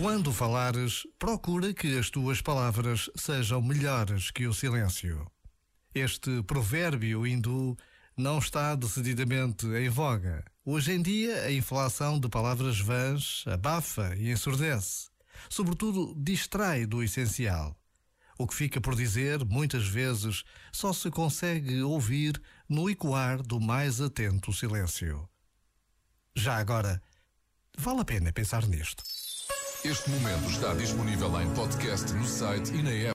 Quando falares, procura que as tuas palavras sejam melhores que o silêncio. Este provérbio hindu não está decididamente em voga. Hoje em dia, a inflação de palavras vãs abafa e ensurdece. Sobretudo, distrai do essencial. O que fica por dizer, muitas vezes, só se consegue ouvir no ecoar do mais atento silêncio. Já agora, vale a pena pensar nisto. Este momento está disponível em podcast no site e na app.